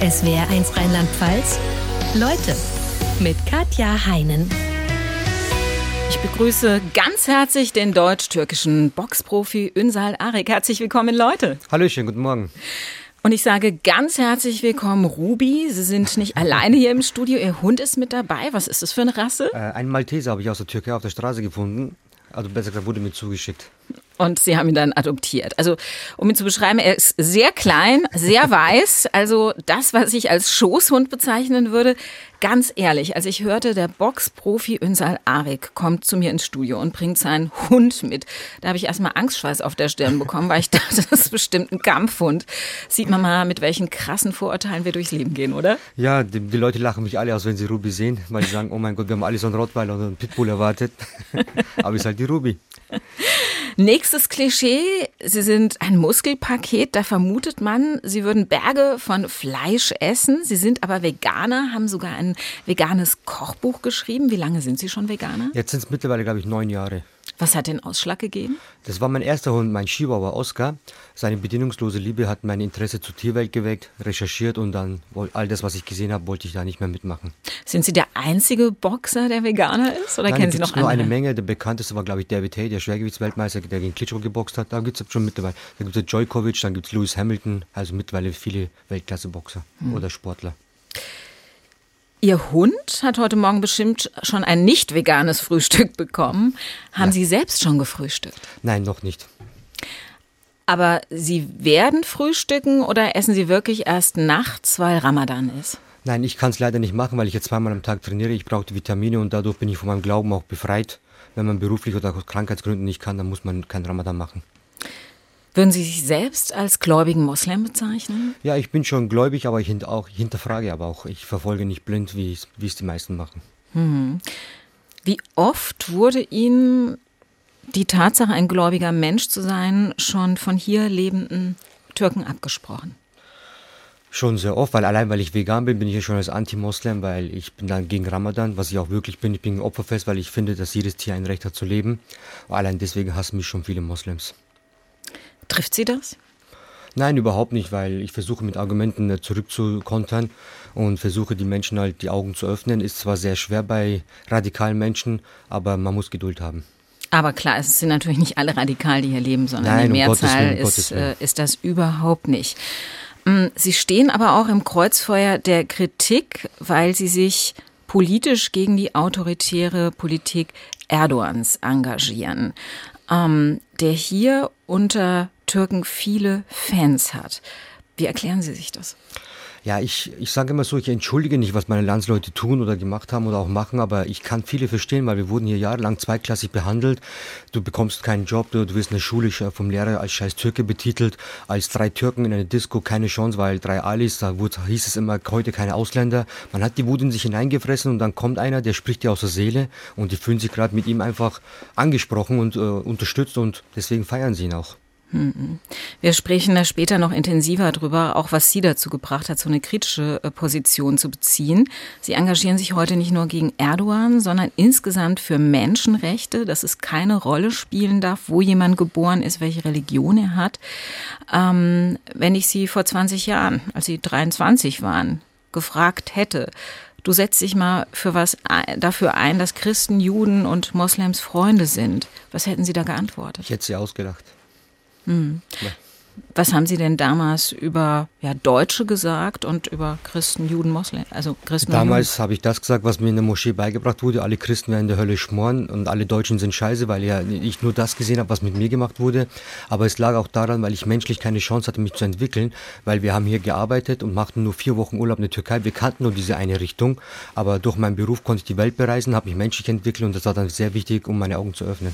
SWR1 Rheinland-Pfalz. Leute mit Katja Heinen. Ich begrüße ganz herzlich den deutsch-türkischen Boxprofi Ünsal Arik. Herzlich willkommen, Leute. Hallöchen, guten Morgen. Und ich sage ganz herzlich willkommen, Ruby. Sie sind nicht alleine hier im Studio. Ihr Hund ist mit dabei. Was ist das für eine Rasse? Äh, einen Malteser habe ich aus der Türkei auf der Straße gefunden. Also besser gesagt, wurde mir zugeschickt. Und sie haben ihn dann adoptiert. Also, um ihn zu beschreiben, er ist sehr klein, sehr weiß. Also das, was ich als Schoßhund bezeichnen würde. Ganz ehrlich, als ich hörte, der Boxprofi Ünsal Arik kommt zu mir ins Studio und bringt seinen Hund mit, da habe ich erstmal Angstschweiß auf der Stirn bekommen, weil ich dachte, das ist bestimmt ein Kampfhund. Sieht man mal, mit welchen krassen Vorurteilen wir durchs Leben gehen, oder? Ja, die, die Leute lachen mich alle aus, wenn sie Ruby sehen, weil sie sagen, oh mein Gott, wir haben alle so einen Rottweiler und einen Pitbull erwartet. Aber ist halt die Ruby. Nächstes Klischee, Sie sind ein Muskelpaket, da vermutet man, Sie würden Berge von Fleisch essen. Sie sind aber Veganer, haben sogar ein veganes Kochbuch geschrieben. Wie lange sind Sie schon Veganer? Jetzt sind es mittlerweile, glaube ich, neun Jahre. Was hat den Ausschlag gegeben? Das war mein erster Hund, mein Chihuahua Oscar. Seine bedingungslose Liebe hat mein Interesse zur Tierwelt geweckt, recherchiert und dann all das, was ich gesehen habe, wollte ich da nicht mehr mitmachen. Sind Sie der einzige Boxer, der Veganer ist? Oder Nein, kennen Sie noch nur andere? eine Menge. Der bekannteste war, glaube ich, David Hay, der Schwergewichtsweltmeister, der gegen Klitschko geboxt hat. Da gibt es schon mittlerweile. Da gibt es Djokovic, dann gibt es Lewis Hamilton, also mittlerweile viele Weltklasse-Boxer Hm. oder Sportler. Ihr Hund hat heute Morgen bestimmt schon ein nicht veganes Frühstück bekommen. Haben Sie selbst schon gefrühstückt? Nein, noch nicht. Aber Sie werden frühstücken oder essen Sie wirklich erst nachts, weil Ramadan ist? Nein, ich kann es leider nicht machen, weil ich jetzt zweimal am Tag trainiere. Ich brauche Vitamine und dadurch bin ich von meinem Glauben auch befreit. Wenn man beruflich oder aus Krankheitsgründen nicht kann, dann muss man keinen Ramadan machen. Würden Sie sich selbst als gläubigen Moslem bezeichnen? Ja, ich bin schon gläubig, aber ich hint auch, hinterfrage aber auch. Ich verfolge nicht blind, wie es die meisten machen. Wie oft wurde Ihnen die Tatsache, ein gläubiger Mensch zu sein, schon von hier lebenden Türken abgesprochen? Schon sehr oft, weil allein weil ich vegan bin, bin ich ja schon als Anti-Moslem, weil ich bin dann gegen Ramadan, was ich auch wirklich bin. Ich bin opferfest, weil ich finde, dass jedes Tier ein Recht hat zu leben. Allein deswegen hassen mich schon viele Moslems. Trifft Sie das? Nein, überhaupt nicht, weil ich versuche mit Argumenten äh, zurückzukontern und versuche die Menschen halt die Augen zu öffnen. Ist zwar sehr schwer bei radikalen Menschen, aber man muss Geduld haben. Aber klar, es sind natürlich nicht alle radikal, die hier leben, sondern Nein, die Mehrzahl Willen, ist, äh, ist das überhaupt nicht. Mm, Sie stehen aber auch im Kreuzfeuer der Kritik, weil Sie sich politisch gegen die autoritäre Politik Erdogans engagieren, ähm, der hier unter Türken viele Fans hat. Wie erklären Sie sich das? Ja, ich, ich sage immer so, ich entschuldige nicht, was meine Landsleute tun oder gemacht haben oder auch machen, aber ich kann viele verstehen, weil wir wurden hier jahrelang zweiklassig behandelt. Du bekommst keinen Job, du, wirst in der Schule sch- vom Lehrer als scheiß Türke betitelt, als drei Türken in einer Disco keine Chance, weil drei Alis, da wurde, hieß es immer, heute keine Ausländer. Man hat die Wut in sich hineingefressen und dann kommt einer, der spricht dir aus der Seele und die fühlen sich gerade mit ihm einfach angesprochen und äh, unterstützt und deswegen feiern sie ihn auch. Wir sprechen da später noch intensiver drüber, auch was Sie dazu gebracht hat, so eine kritische äh, Position zu beziehen. Sie engagieren sich heute nicht nur gegen Erdogan, sondern insgesamt für Menschenrechte, dass es keine Rolle spielen darf, wo jemand geboren ist, welche Religion er hat. Ähm, wenn ich Sie vor 20 Jahren, als Sie 23 waren, gefragt hätte, du setzt dich mal für was ein, dafür ein, dass Christen, Juden und Moslems Freunde sind, was hätten Sie da geantwortet? Ich hätte sie ausgelacht. Was haben Sie denn damals über ja, Deutsche gesagt und über Christen, Juden, Moslem? Also Christen Damals habe ich das gesagt, was mir in der Moschee beigebracht wurde. Alle Christen werden in der Hölle schmoren und alle Deutschen sind scheiße, weil ja ich nur das gesehen habe, was mit mir gemacht wurde. Aber es lag auch daran, weil ich menschlich keine Chance hatte, mich zu entwickeln, weil wir haben hier gearbeitet und machten nur vier Wochen Urlaub in der Türkei. Wir kannten nur diese eine Richtung, aber durch meinen Beruf konnte ich die Welt bereisen, habe mich menschlich entwickelt und das war dann sehr wichtig, um meine Augen zu öffnen.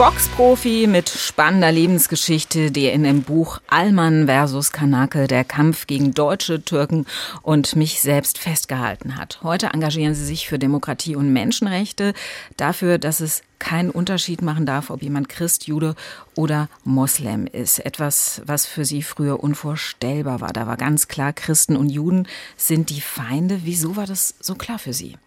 Boxprofi mit spannender Lebensgeschichte, der in dem Buch Allmann versus Kanake der Kampf gegen Deutsche, Türken und mich selbst festgehalten hat. Heute engagieren Sie sich für Demokratie und Menschenrechte, dafür, dass es keinen Unterschied machen darf, ob jemand Christ, Jude oder Moslem ist. Etwas, was für Sie früher unvorstellbar war. Da war ganz klar, Christen und Juden sind die Feinde. Wieso war das so klar für Sie?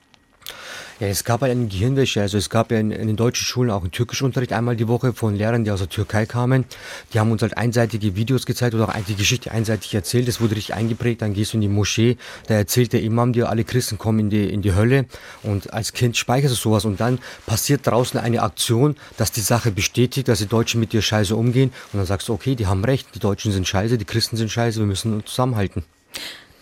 Ja, es gab eine Gehirnwäsche. Also es gab ja in, in den deutschen Schulen auch einen Türkischunterricht einmal die Woche von Lehrern, die aus der Türkei kamen. Die haben uns halt einseitige Videos gezeigt oder auch die Geschichte einseitig erzählt. Das wurde richtig eingeprägt. Dann gehst du in die Moschee, da erzählt der Imam dir, alle Christen kommen in die, in die Hölle. Und als Kind speicherst du sowas. Und dann passiert draußen eine Aktion, dass die Sache bestätigt, dass die Deutschen mit dir scheiße umgehen. Und dann sagst du, okay, die haben recht, die Deutschen sind scheiße, die Christen sind scheiße, wir müssen uns zusammenhalten.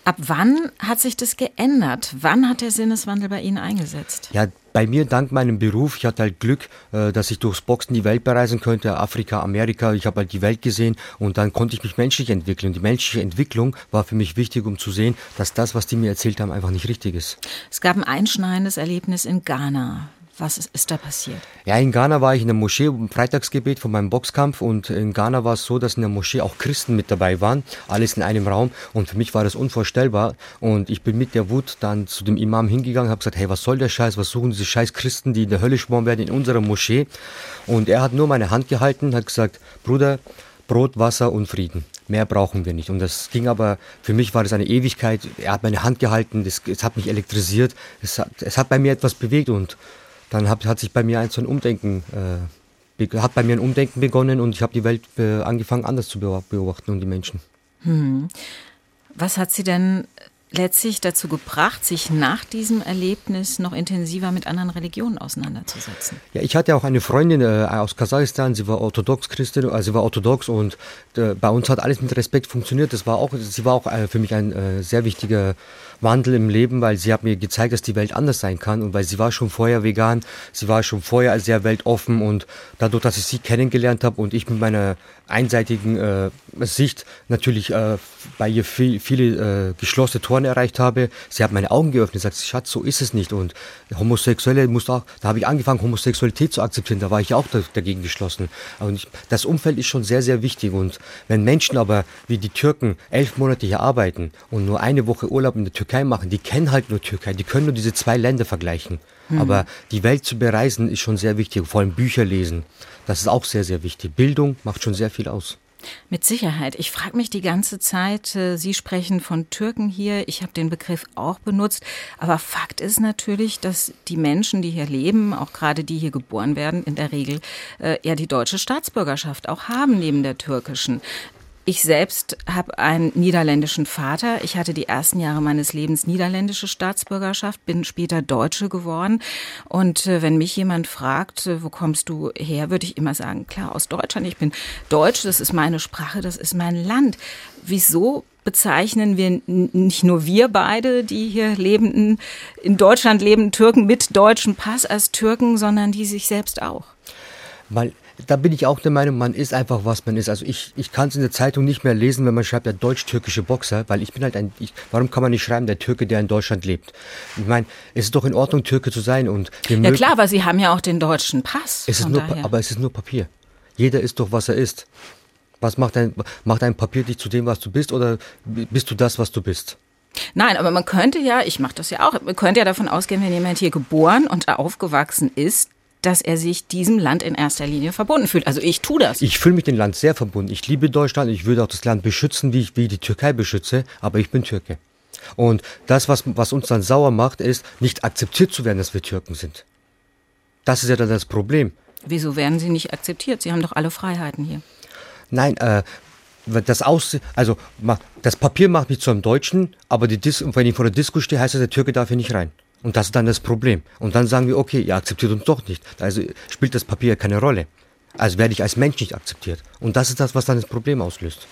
Ab wann hat sich das geändert? Wann hat der Sinneswandel bei Ihnen eingesetzt? Ja, bei mir dank meinem Beruf, ich hatte halt Glück, äh, dass ich durchs Boxen die Welt bereisen könnte, Afrika, Amerika, ich habe halt die Welt gesehen und dann konnte ich mich menschlich entwickeln. Und die menschliche Entwicklung war für mich wichtig, um zu sehen, dass das, was die mir erzählt haben, einfach nicht richtig ist. Es gab ein einschneidendes Erlebnis in Ghana. Was ist, ist, da passiert? Ja, in Ghana war ich in der Moschee im Freitagsgebet von meinem Boxkampf und in Ghana war es so, dass in der Moschee auch Christen mit dabei waren, alles in einem Raum und für mich war das unvorstellbar und ich bin mit der Wut dann zu dem Imam hingegangen, habe gesagt, hey, was soll der Scheiß, was suchen diese scheiß Christen, die in der Hölle schmoren werden in unserer Moschee und er hat nur meine Hand gehalten, hat gesagt, Bruder, Brot, Wasser und Frieden. Mehr brauchen wir nicht. Und das ging aber, für mich war das eine Ewigkeit. Er hat meine Hand gehalten, es hat mich elektrisiert, es hat, hat bei mir etwas bewegt und dann hat, hat sich bei mir ein so ein Umdenken, äh, hat bei mir ein Umdenken begonnen und ich habe die Welt äh, angefangen anders zu beobachten und die Menschen. Hm. Was hat Sie denn letztlich dazu gebracht, sich nach diesem Erlebnis noch intensiver mit anderen Religionen auseinanderzusetzen? Ja, ich hatte auch eine Freundin äh, aus Kasachstan, sie war orthodox Christin, also sie war orthodox und äh, bei uns hat alles mit Respekt funktioniert. Das war auch, sie war auch äh, für mich ein äh, sehr wichtiger Wandel im Leben, weil sie hat mir gezeigt, dass die Welt anders sein kann und weil sie war schon vorher vegan, sie war schon vorher sehr weltoffen und dadurch, dass ich sie kennengelernt habe und ich mit meiner einseitigen äh, Sicht natürlich bei ihr viel, viele geschlossene Toren erreicht habe, sie hat meine Augen geöffnet, sagt, Schatz, so ist es nicht und Homosexuelle muss auch, da habe ich angefangen, Homosexualität zu akzeptieren, da war ich auch da, dagegen geschlossen. Und das Umfeld ist schon sehr, sehr wichtig und wenn Menschen aber wie die Türken elf Monate hier arbeiten und nur eine Woche Urlaub in der Türkei Türkei machen, die kennen halt nur Türkei, die können nur diese zwei Länder vergleichen. Mhm. Aber die Welt zu bereisen ist schon sehr wichtig, vor allem Bücher lesen. Das ist auch sehr, sehr wichtig. Bildung macht schon sehr viel aus. Mit Sicherheit. Ich frage mich die ganze Zeit, äh, Sie sprechen von Türken hier, ich habe den Begriff auch benutzt, aber Fakt ist natürlich, dass die Menschen, die hier leben, auch gerade die hier geboren werden, in der Regel äh, ja die deutsche Staatsbürgerschaft auch haben neben der türkischen. Ich selbst habe einen niederländischen Vater. Ich hatte die ersten Jahre meines Lebens niederländische Staatsbürgerschaft, bin später Deutsche geworden. Und äh, wenn mich jemand fragt, äh, wo kommst du her, würde ich immer sagen, klar, aus Deutschland. Ich bin Deutsch, das ist meine Sprache, das ist mein Land. Wieso bezeichnen wir nicht nur wir beide, die hier lebenden, in Deutschland lebenden Türken mit deutschem Pass als Türken, sondern die sich selbst auch? Weil da bin ich auch der Meinung, man ist einfach, was man ist. Also ich, ich kann es in der Zeitung nicht mehr lesen, wenn man schreibt, der deutsch-türkische Boxer, weil ich bin halt ein, ich, warum kann man nicht schreiben, der Türke, der in Deutschland lebt? Ich meine, es ist doch in Ordnung, Türke zu sein und Ja klar, aber Sie haben ja auch den deutschen Pass. Es ist nur, aber es ist nur Papier. Jeder ist doch, was er ist. Was macht ein, macht ein Papier dich zu dem, was du bist, oder bist du das, was du bist? Nein, aber man könnte ja, ich mache das ja auch, man könnte ja davon ausgehen, wenn jemand hier geboren und aufgewachsen ist, dass er sich diesem Land in erster Linie verbunden fühlt. Also ich tue das. Ich fühle mich dem Land sehr verbunden. Ich liebe Deutschland. Ich würde auch das Land beschützen, wie ich wie die Türkei beschütze. Aber ich bin Türke. Und das, was, was uns dann sauer macht, ist, nicht akzeptiert zu werden, dass wir Türken sind. Das ist ja dann das Problem. Wieso werden Sie nicht akzeptiert? Sie haben doch alle Freiheiten hier. Nein, äh, das Aus, also das Papier macht mich zu einem Deutschen, aber die Dis wenn ich vor der Disco stehe, heißt das, der Türke darf hier nicht rein. Und das ist dann das Problem. Und dann sagen wir, okay, ihr akzeptiert uns doch nicht. Also spielt das Papier keine Rolle. Also werde ich als Mensch nicht akzeptiert. Und das ist das, was dann das Problem auslöst.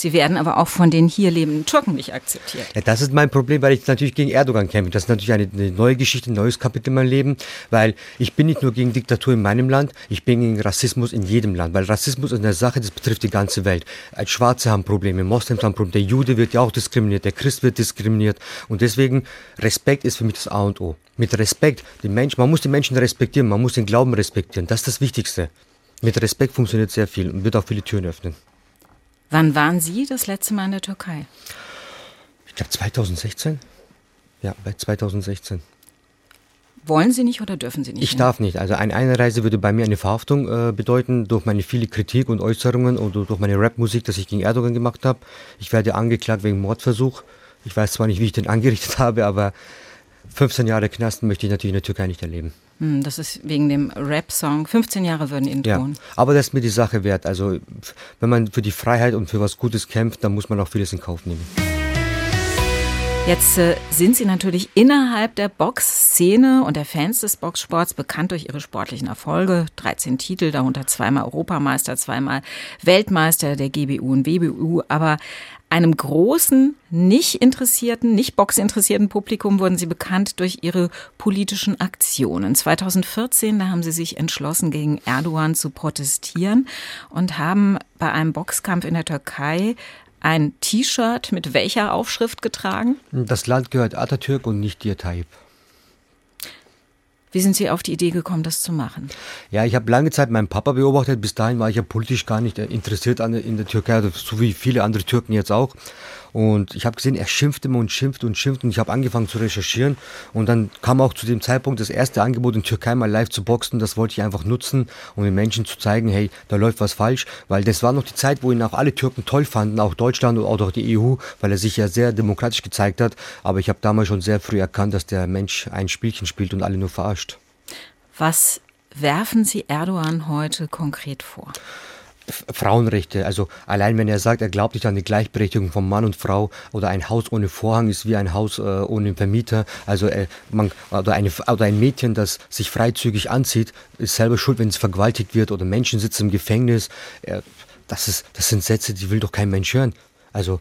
Sie werden aber auch von den hier lebenden Türken nicht akzeptiert. Ja, das ist mein Problem, weil ich natürlich gegen Erdogan kämpfe. Das ist natürlich eine, eine, neue Geschichte, ein neues Kapitel in meinem Leben, weil ich bin nicht nur gegen Diktatur in meinem Land, ich bin gegen Rassismus in jedem Land, weil Rassismus ist eine Sache, das betrifft die ganze Welt. Schwarze haben Probleme, Moslems haben Probleme, der Jude wird ja auch diskriminiert, der Christ wird diskriminiert und deswegen Respekt ist für mich das A und O. Mit Respekt, den Menschen, man muss die Menschen respektieren, man muss den Glauben respektieren, das ist das Wichtigste. Mit Respekt funktioniert sehr viel und wird auch viele Türen öffnen. Wann waren Sie das letzte Mal in der Türkei? Ich glaube 2016. Ja, bei 2016. Wollen Sie nicht oder dürfen Sie nicht? Ich hin? darf nicht. Also eine Einreise würde bei mir eine Verhaftung äh, bedeuten durch meine viele Kritik und Äußerungen oder durch meine Rapmusik, dass ich gegen Erdogan gemacht habe. Ich werde angeklagt wegen Mordversuch. Ich weiß zwar nicht, wie ich den angerichtet habe, aber 15 Jahre Knast möchte ich natürlich in der Türkei nicht erleben. Hm, das ist wegen dem Rap-Song. 15 Jahre würden ihn ja, tun. Aber das ist mir die Sache wert. Also, wenn man für die Freiheit und für was Gutes kämpft, dann muss man auch vieles in Kauf nehmen. Jetzt äh, sind Sie natürlich innerhalb der Boxszene und der Fans des Boxsports bekannt durch Ihre sportlichen Erfolge. 13 Titel, darunter zweimal Europameister, zweimal Weltmeister der GBU und WBU. Aber einem großen, nicht interessierten, nicht boxinteressierten Publikum wurden sie bekannt durch ihre politischen Aktionen. 2014, da haben sie sich entschlossen, gegen Erdogan zu protestieren und haben bei einem Boxkampf in der Türkei ein T-Shirt mit welcher Aufschrift getragen? Das Land gehört Atatürk und nicht dir, Tayyip. Wie sind Sie auf die Idee gekommen, das zu machen? Ja, ich habe lange Zeit meinen Papa beobachtet. Bis dahin war ich ja politisch gar nicht interessiert in der Türkei, so wie viele andere Türken jetzt auch. Und ich habe gesehen, er schimpft immer und schimpft und schimpft und ich habe angefangen zu recherchieren. Und dann kam auch zu dem Zeitpunkt das erste Angebot in Türkei mal live zu boxen. Das wollte ich einfach nutzen, um den Menschen zu zeigen, hey, da läuft was falsch. Weil das war noch die Zeit, wo ihn auch alle Türken toll fanden, auch Deutschland und auch die EU, weil er sich ja sehr demokratisch gezeigt hat. Aber ich habe damals schon sehr früh erkannt, dass der Mensch ein Spielchen spielt und alle nur verarscht. Was werfen Sie Erdogan heute konkret vor? Frauenrechte. Also allein wenn er sagt, er glaubt nicht an die Gleichberechtigung von Mann und Frau oder ein Haus ohne Vorhang ist wie ein Haus äh, ohne Vermieter. Also äh, man, oder, eine, oder ein Mädchen, das sich freizügig anzieht, ist selber schuld, wenn es vergewaltigt wird oder Menschen sitzen im Gefängnis. Äh, das, ist, das sind Sätze, die will doch kein Mensch hören. Also.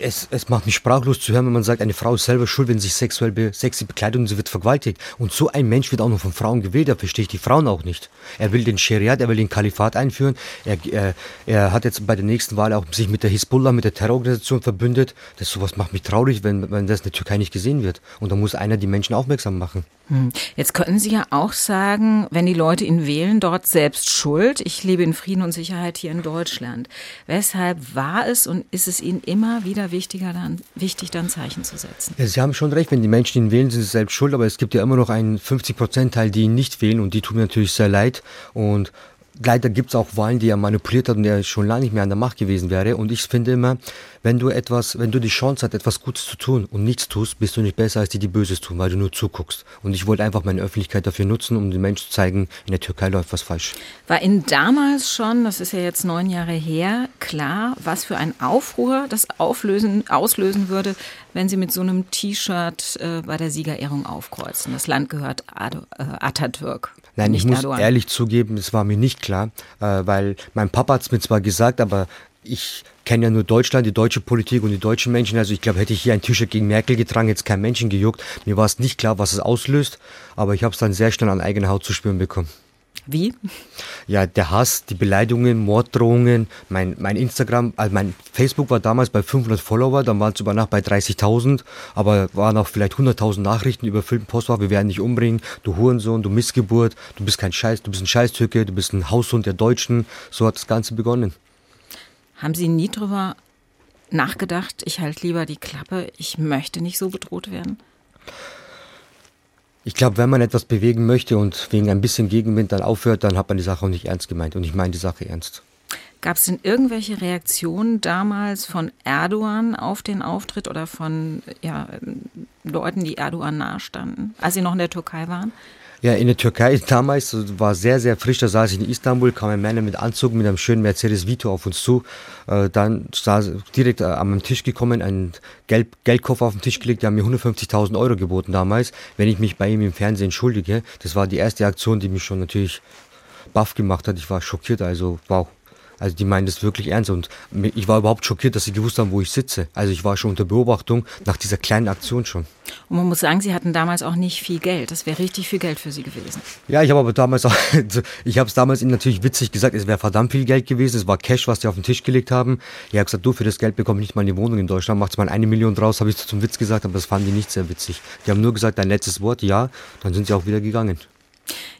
Es, es macht mich sprachlos zu hören, wenn man sagt, eine Frau ist selber schuld, wenn sie sich sexuell be, sexy bekleidet und sie wird vergewaltigt. Und so ein Mensch wird auch noch von Frauen gewählt, da verstehe ich die Frauen auch nicht. Er will den Scheriat, er will den Kalifat einführen. Er, er, er hat jetzt bei der nächsten Wahl auch sich mit der Hisbollah, mit der Terrororganisation verbündet. Das sowas macht mich traurig, wenn, wenn das in der Türkei nicht gesehen wird. Und da muss einer die Menschen aufmerksam machen. Hm. Jetzt könnten Sie ja auch sagen, wenn die Leute ihn wählen, dort selbst schuld. Ich lebe in Frieden und Sicherheit hier in Deutschland. Weshalb war es und ist es Ihnen immer wieder wichtiger, dann, wichtig, dann Zeichen zu setzen? Ja, sie haben schon recht, wenn die Menschen ihn wählen, sind sie selbst schuld. Aber es gibt ja immer noch einen 50-Prozent-Teil, die ihn nicht wählen und die tun mir natürlich sehr leid. Und leider gibt es auch Wahlen, die er manipuliert hat und der schon lange nicht mehr an der Macht gewesen wäre. Und ich finde immer, wenn du etwas, wenn du die Chance hast, etwas Gutes zu tun und nichts tust, bist du nicht besser als die, die Böses tun, weil du nur zuguckst. Und ich wollte einfach meine Öffentlichkeit dafür nutzen, um den Menschen zu zeigen, in der Türkei läuft was falsch. War Ihnen damals schon, das ist ja jetzt neun Jahre her, klar, was für ein Aufruhr das auflösen, auslösen würde, wenn Sie mit so einem T-Shirt äh, bei der Siegerehrung aufkreuzen? Das Land gehört Ad äh, Atatürk. Nein, ich muss Erdogan. ehrlich zugeben, es war mir nicht klar, äh, weil mein Papa hat es mir zwar gesagt, aber ich kenne ja nur Deutschland, die deutsche Politik und die deutschen Menschen. Also ich glaube, hätte ich hier ein T-Shirt gegen Merkel getragen, jetzt kein Menschen gejuckt. Mir war es nicht klar, was es auslöst, aber ich habe es dann sehr schnell an eigener Haut zu spüren bekommen. Wie? Ja, der Hass, die Beleidigungen, Morddrohungen, mein, mein Instagram, also mein Facebook war damals bei 500 Follower, dann waren es über Nacht bei 30.000, aber waren auch vielleicht 100.000 Nachrichten über Postfach, wir werden dich umbringen, du Hurensohn, du Missgeburt, du bist kein Scheiß, du bist ein Scheißtürke, du bist ein Haushund der Deutschen, so hat das Ganze begonnen. Haben Sie nie drüber nachgedacht, ich halte lieber die Klappe, ich möchte nicht so bedroht werden? Ich glaube, wenn man etwas bewegen möchte und wegen ein bisschen Gegenwind dann aufhört, dann hat man die Sache auch nicht ernst gemeint. Und ich meine die Sache ernst. Gab es denn irgendwelche Reaktionen damals von Erdogan auf den Auftritt oder von ja, Leuten, die Erdogan nahestanden, als Sie noch in der Türkei waren? Ja, in der Türkei damals war sehr, sehr frisch. Da saß ich in Istanbul, kam ein Mann mit Anzug mit einem schönen Mercedes Vito auf uns zu. Äh, dann saß direkt äh, am Tisch gekommen, ein Geld, Geldkoffer auf den Tisch gelegt. Die haben mir 150.000 Euro geboten damals, wenn ich mich bei ihm im Fernsehen entschuldige. Das war die erste Aktion, die mich schon natürlich baff gemacht hat. Ich war schockiert, also wow. Also die meinen das wirklich ernst und ich war überhaupt schockiert, dass sie gewusst haben, wo ich sitze. Also ich war schon unter Beobachtung nach dieser kleinen Aktion schon. Und man muss sagen, sie hatten damals auch nicht viel Geld. Das wäre richtig viel Geld für sie gewesen. Ja, ich habe aber damals auch, ich habe es damals ihnen natürlich witzig gesagt, es wäre verdammt viel Geld gewesen. Es war Cash, was die auf den Tisch gelegt haben. Ich habe gesagt, du, für das Geld bekomme ich nicht mal eine Wohnung in Deutschland. Macht's mal eine Million draus, habe ich zum Witz gesagt, aber das fanden die nicht sehr witzig. Die haben nur gesagt, dein letztes Wort, ja, dann sind sie auch wieder gegangen.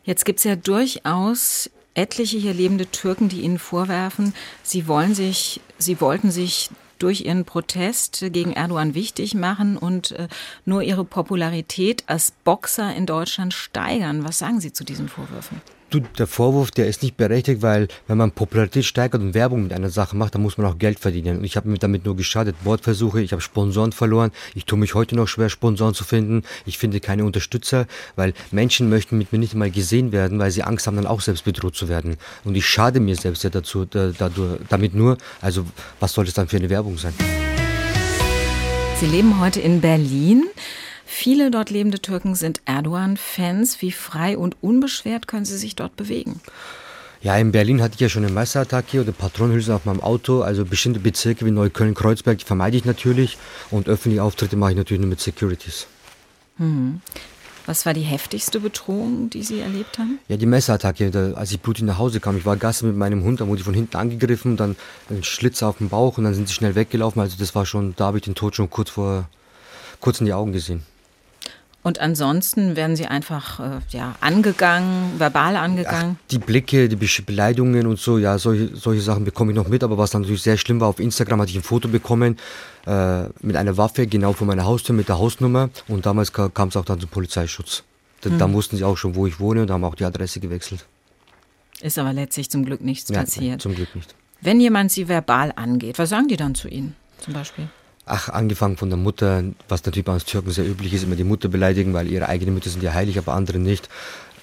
Jetzt gibt es ja durchaus etliche hier lebende Türken, die ihnen vorwerfen, sie wollen sich, sie wollten sich durch ihren Protest gegen Erdogan wichtig machen und äh, nur ihre Popularität als Boxer in Deutschland steigern. Was sagen Sie zu diesen Vorwürfen? Du, der Vorwurf, der ist nicht berechtigt, weil wenn man Popularität steigert und Werbung mit einer Sache macht, dann muss man auch Geld verdienen. Und ich habe mir damit nur geschadet. Wortversuche, ich habe Sponsoren verloren. Ich tue mich heute noch schwer, Sponsoren zu finden. Ich finde keine Unterstützer, weil Menschen möchten mit mir nicht mal gesehen werden, weil sie Angst haben, dann auch selbst bedroht zu werden. Und ich schade mir selbst ja dazu, da, dadurch, damit nur. Also was soll das dann für eine Werbung sein? Sie leben heute in Berlin. Viele dort lebende Türken sind Erdogan-Fans. Wie frei und unbeschwert können sie sich dort bewegen? Ja, in Berlin hatte ich ja schon eine Messerattacke oder Patronenhülsen auf meinem Auto. Also bestimmte Bezirke wie Neukölln-Kreuzberg, die vermeide ich natürlich. Und öffentliche Auftritte mache ich natürlich nur mit Securities. Mhm. Was war die heftigste Bedrohung, die Sie erlebt haben? Ja, die Messerattacke. Da, als ich blutig nach Hause kam, ich war Gasse mit meinem Hund, da wurde ich von hinten angegriffen, dann ein Schlitz auf dem Bauch und dann sind sie schnell weggelaufen. Also das war schon, da habe ich den Tod schon kurz vor, kurz in die Augen gesehen. Und ansonsten werden sie einfach äh, ja, angegangen, verbal angegangen? Ach, die Blicke, die Beleidigungen und so, ja, solche, solche Sachen bekomme ich noch mit. Aber was dann natürlich sehr schlimm war, auf Instagram hatte ich ein Foto bekommen äh, mit einer Waffe genau vor meiner Haustür mit der Hausnummer. Und damals kam es auch dann zum Polizeischutz. Da, mhm. da, wussten sie auch schon, wo ich wohne und haben auch die Adresse gewechselt. Ist aber letztlich zum Glück nichts ja, passiert. Nein, zum Glück nicht. Wenn jemand sie verbal angeht, was sagen die dann zu Ihnen zum Beispiel? Ach, angefangen von der Mutter, was natürlich bei uns Türken sehr üblich ist, immer die Mutter beleidigen, weil ihre eigenen Mütter sind ja heilig, aber andere nicht.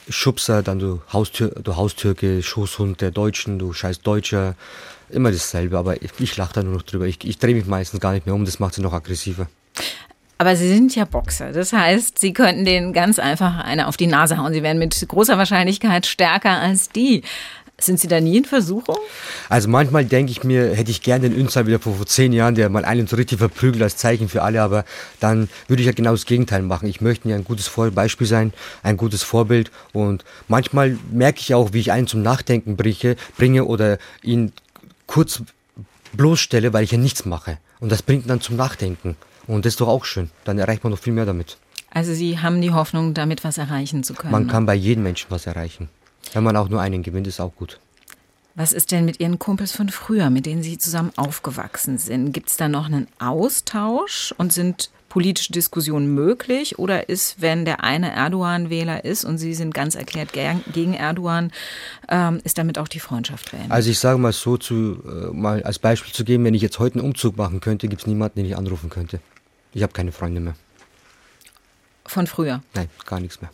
Schubser, dann du, Haustür, du Haustürke, Schoßhund der Deutschen, du scheiß Deutscher. Immer dasselbe, aber ich, ich lache da nur noch drüber. Ich, ich drehe mich meistens gar nicht mehr um, das macht sie noch aggressiver. Aber Sie sind ja Boxer. Das heißt, Sie könnten denen ganz einfach eine auf die Nase hauen. Sie wären mit großer Wahrscheinlichkeit stärker als die. Sind Sie da nie in Versuchung? Also manchmal denke ich mir, hätte ich gerne den Ünzal wieder vor, vor zehn Jahren, der mal einen so richtig verprügelt als Zeichen für alle, aber dann würde ich ja genau das Gegenteil machen. Ich möchte ja ein gutes Beispiel sein, ein gutes Vorbild und manchmal merke ich auch, wie ich einen zum Nachdenken bringe, bringe oder ihn kurz bloßstelle, weil ich ja nichts mache. Und das bringt ihn dann zum Nachdenken. Und das ist doch auch schön. Dann erreicht man noch viel mehr damit. Also Sie haben die Hoffnung, damit was erreichen zu können. Man kann bei jedem Menschen was erreichen. Wenn man auch nur einen gewinnt, ist auch gut. Was ist denn mit Ihren Kumpels von früher, mit denen Sie zusammen aufgewachsen sind? Gibt es da noch einen Austausch und sind politische Diskussionen möglich? Oder ist, wenn der eine Erdogan-Wähler ist und Sie sind ganz erklärt gegen Erdogan, ähm, ist damit auch die Freundschaft beendet? Also ich sage mal so, zu, äh, mal als Beispiel zu geben, wenn ich jetzt heute einen Umzug machen könnte, gibt es niemanden, den ich anrufen könnte. Ich habe keine Freunde mehr. Von früher? Nein, gar nichts mehr.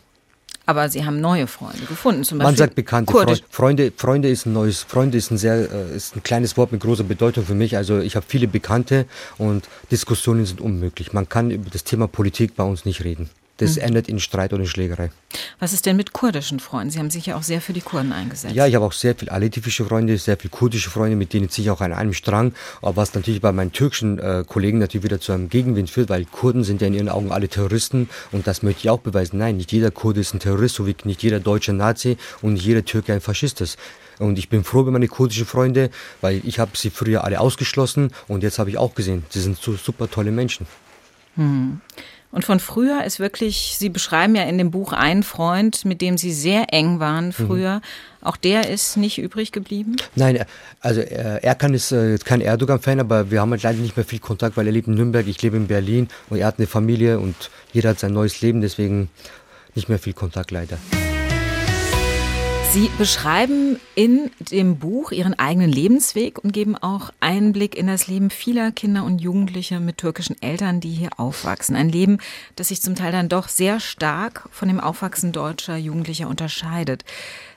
Aber Sie haben neue Freunde gefunden, zum Beispiel. Man sagt bekannte Freunde. Freunde. Freunde ist ein neues, Freunde ist ein sehr, äh, ist ein kleines Wort mit großer Bedeutung für mich. Also ich habe viele Bekannte und Diskussionen sind unmöglich. Man kann über das Thema Politik bei uns nicht reden. Das mhm. endet in Streit oder in Schlägerei. Was ist denn mit kurdischen Freunden? Sie haben sich ja auch sehr für die Kurden eingesetzt. Ja, ich habe auch sehr viele aletifische Freunde, sehr viele kurdische Freunde, mit denen ziehe ich auch an einem Strang. Aber was natürlich bei meinen türkischen äh, Kollegen natürlich wieder zu einem Gegenwind führt, weil Kurden sind ja in ihren Augen alle Terroristen und das möchte ich auch beweisen. Nein, nicht jeder Kurde ist ein Terrorist, so wie nicht jeder deutsche Nazi und nicht jeder Türke ein Faschist ist. Und ich bin froh über meine kurdischen Freunde, weil ich habe sie früher alle ausgeschlossen und jetzt habe ich auch gesehen, sie sind so super tolle Menschen. Hm. Und von früher ist wirklich, Sie beschreiben ja in dem Buch einen Freund, mit dem Sie sehr eng waren mhm. früher. Mhm. Auch der ist nicht übrig geblieben? Nein, also er, er kann ist äh, kein Erdogan-Fan, aber wir haben halt leider nicht mehr viel Kontakt, weil er lebt in Nürnberg, ich lebe in Berlin und er hat eine Familie und jeder hat sein neues Leben, deswegen nicht mehr viel Kontakt leider. Sie beschreiben in dem Buch Ihren eigenen Lebensweg und geben auch Einblick in das Leben vieler Kinder und Jugendliche mit türkischen Eltern, die hier aufwachsen. Ein Leben, das sich zum Teil dann doch sehr stark von dem Aufwachsen deutscher Jugendlicher unterscheidet.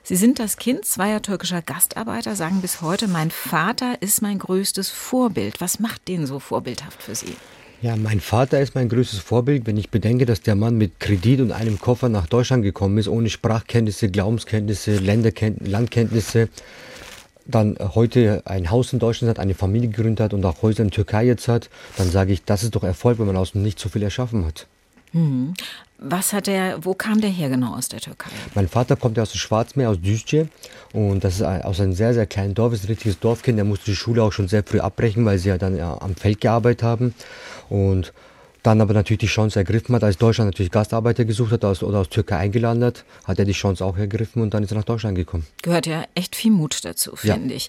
Sie sind das Kind zweier türkischer Gastarbeiter, sagen bis heute, mein Vater ist mein größtes Vorbild. Was macht den so vorbildhaft für Sie? Ja, mein Vater ist mein größtes Vorbild, wenn ich bedenke, dass der Mann mit Kredit und einem Koffer nach Deutschland gekommen ist, ohne Sprachkenntnisse, Glaubenskenntnisse, Länderkenntnisse, Landkenntnisse, dann heute ein Haus in Deutschland hat, eine Familie gegründet hat und auch Häuser in Türkei jetzt hat, dann sage ich, das ist doch Erfolg, wenn man aus dem Nicht so viel erschaffen hat. Mhm. Was hat er, wo kam der her genau aus der Türkei? Mein Vater kommt ja aus dem Schwarzmeer, aus Düzce. Und das ist aus einem sehr, sehr kleinen Dorf, ist ein richtiges Dorfkind. Der musste die Schule auch schon sehr früh abbrechen, weil sie ja dann ja, am Feld gearbeitet haben. Und dann aber natürlich die Chance ergriffen hat, als Deutschland natürlich Gastarbeiter gesucht hat aus, oder aus Türkei eingeladen hat, hat er die Chance auch ergriffen und dann ist er nach Deutschland gekommen. Gehört ja echt viel Mut dazu, finde ja. ich.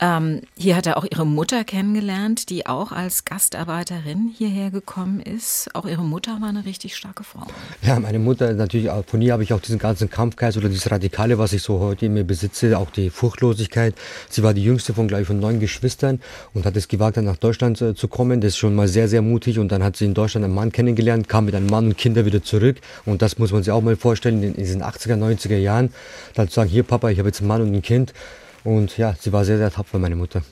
Ähm, hier hat er auch ihre Mutter kennengelernt, die auch als Gastarbeiterin hierher gekommen ist. Auch ihre Mutter war eine richtig starke Frau. Ja, meine Mutter natürlich, von ihr habe ich auch diesen ganzen Kampfgeist oder dieses Radikale, was ich so heute in mir besitze, auch die Furchtlosigkeit. Sie war die jüngste von, glaube ich, von neun Geschwistern und hat es gewagt, dann nach Deutschland äh, zu kommen. Das ist schon mal sehr, sehr mutig und dann hat sie in Deutschland Deutschland einen Mann kennengelernt, kam mit einem Mann und Kinder wieder zurück. Und das muss man sich auch mal vorstellen, in diesen 80er, 90er Jahren. Dann zu sagen, hier Papa, ich habe jetzt einen Mann und ein Kind. Und ja, sie war sehr, sehr tapfer, meine Mutter.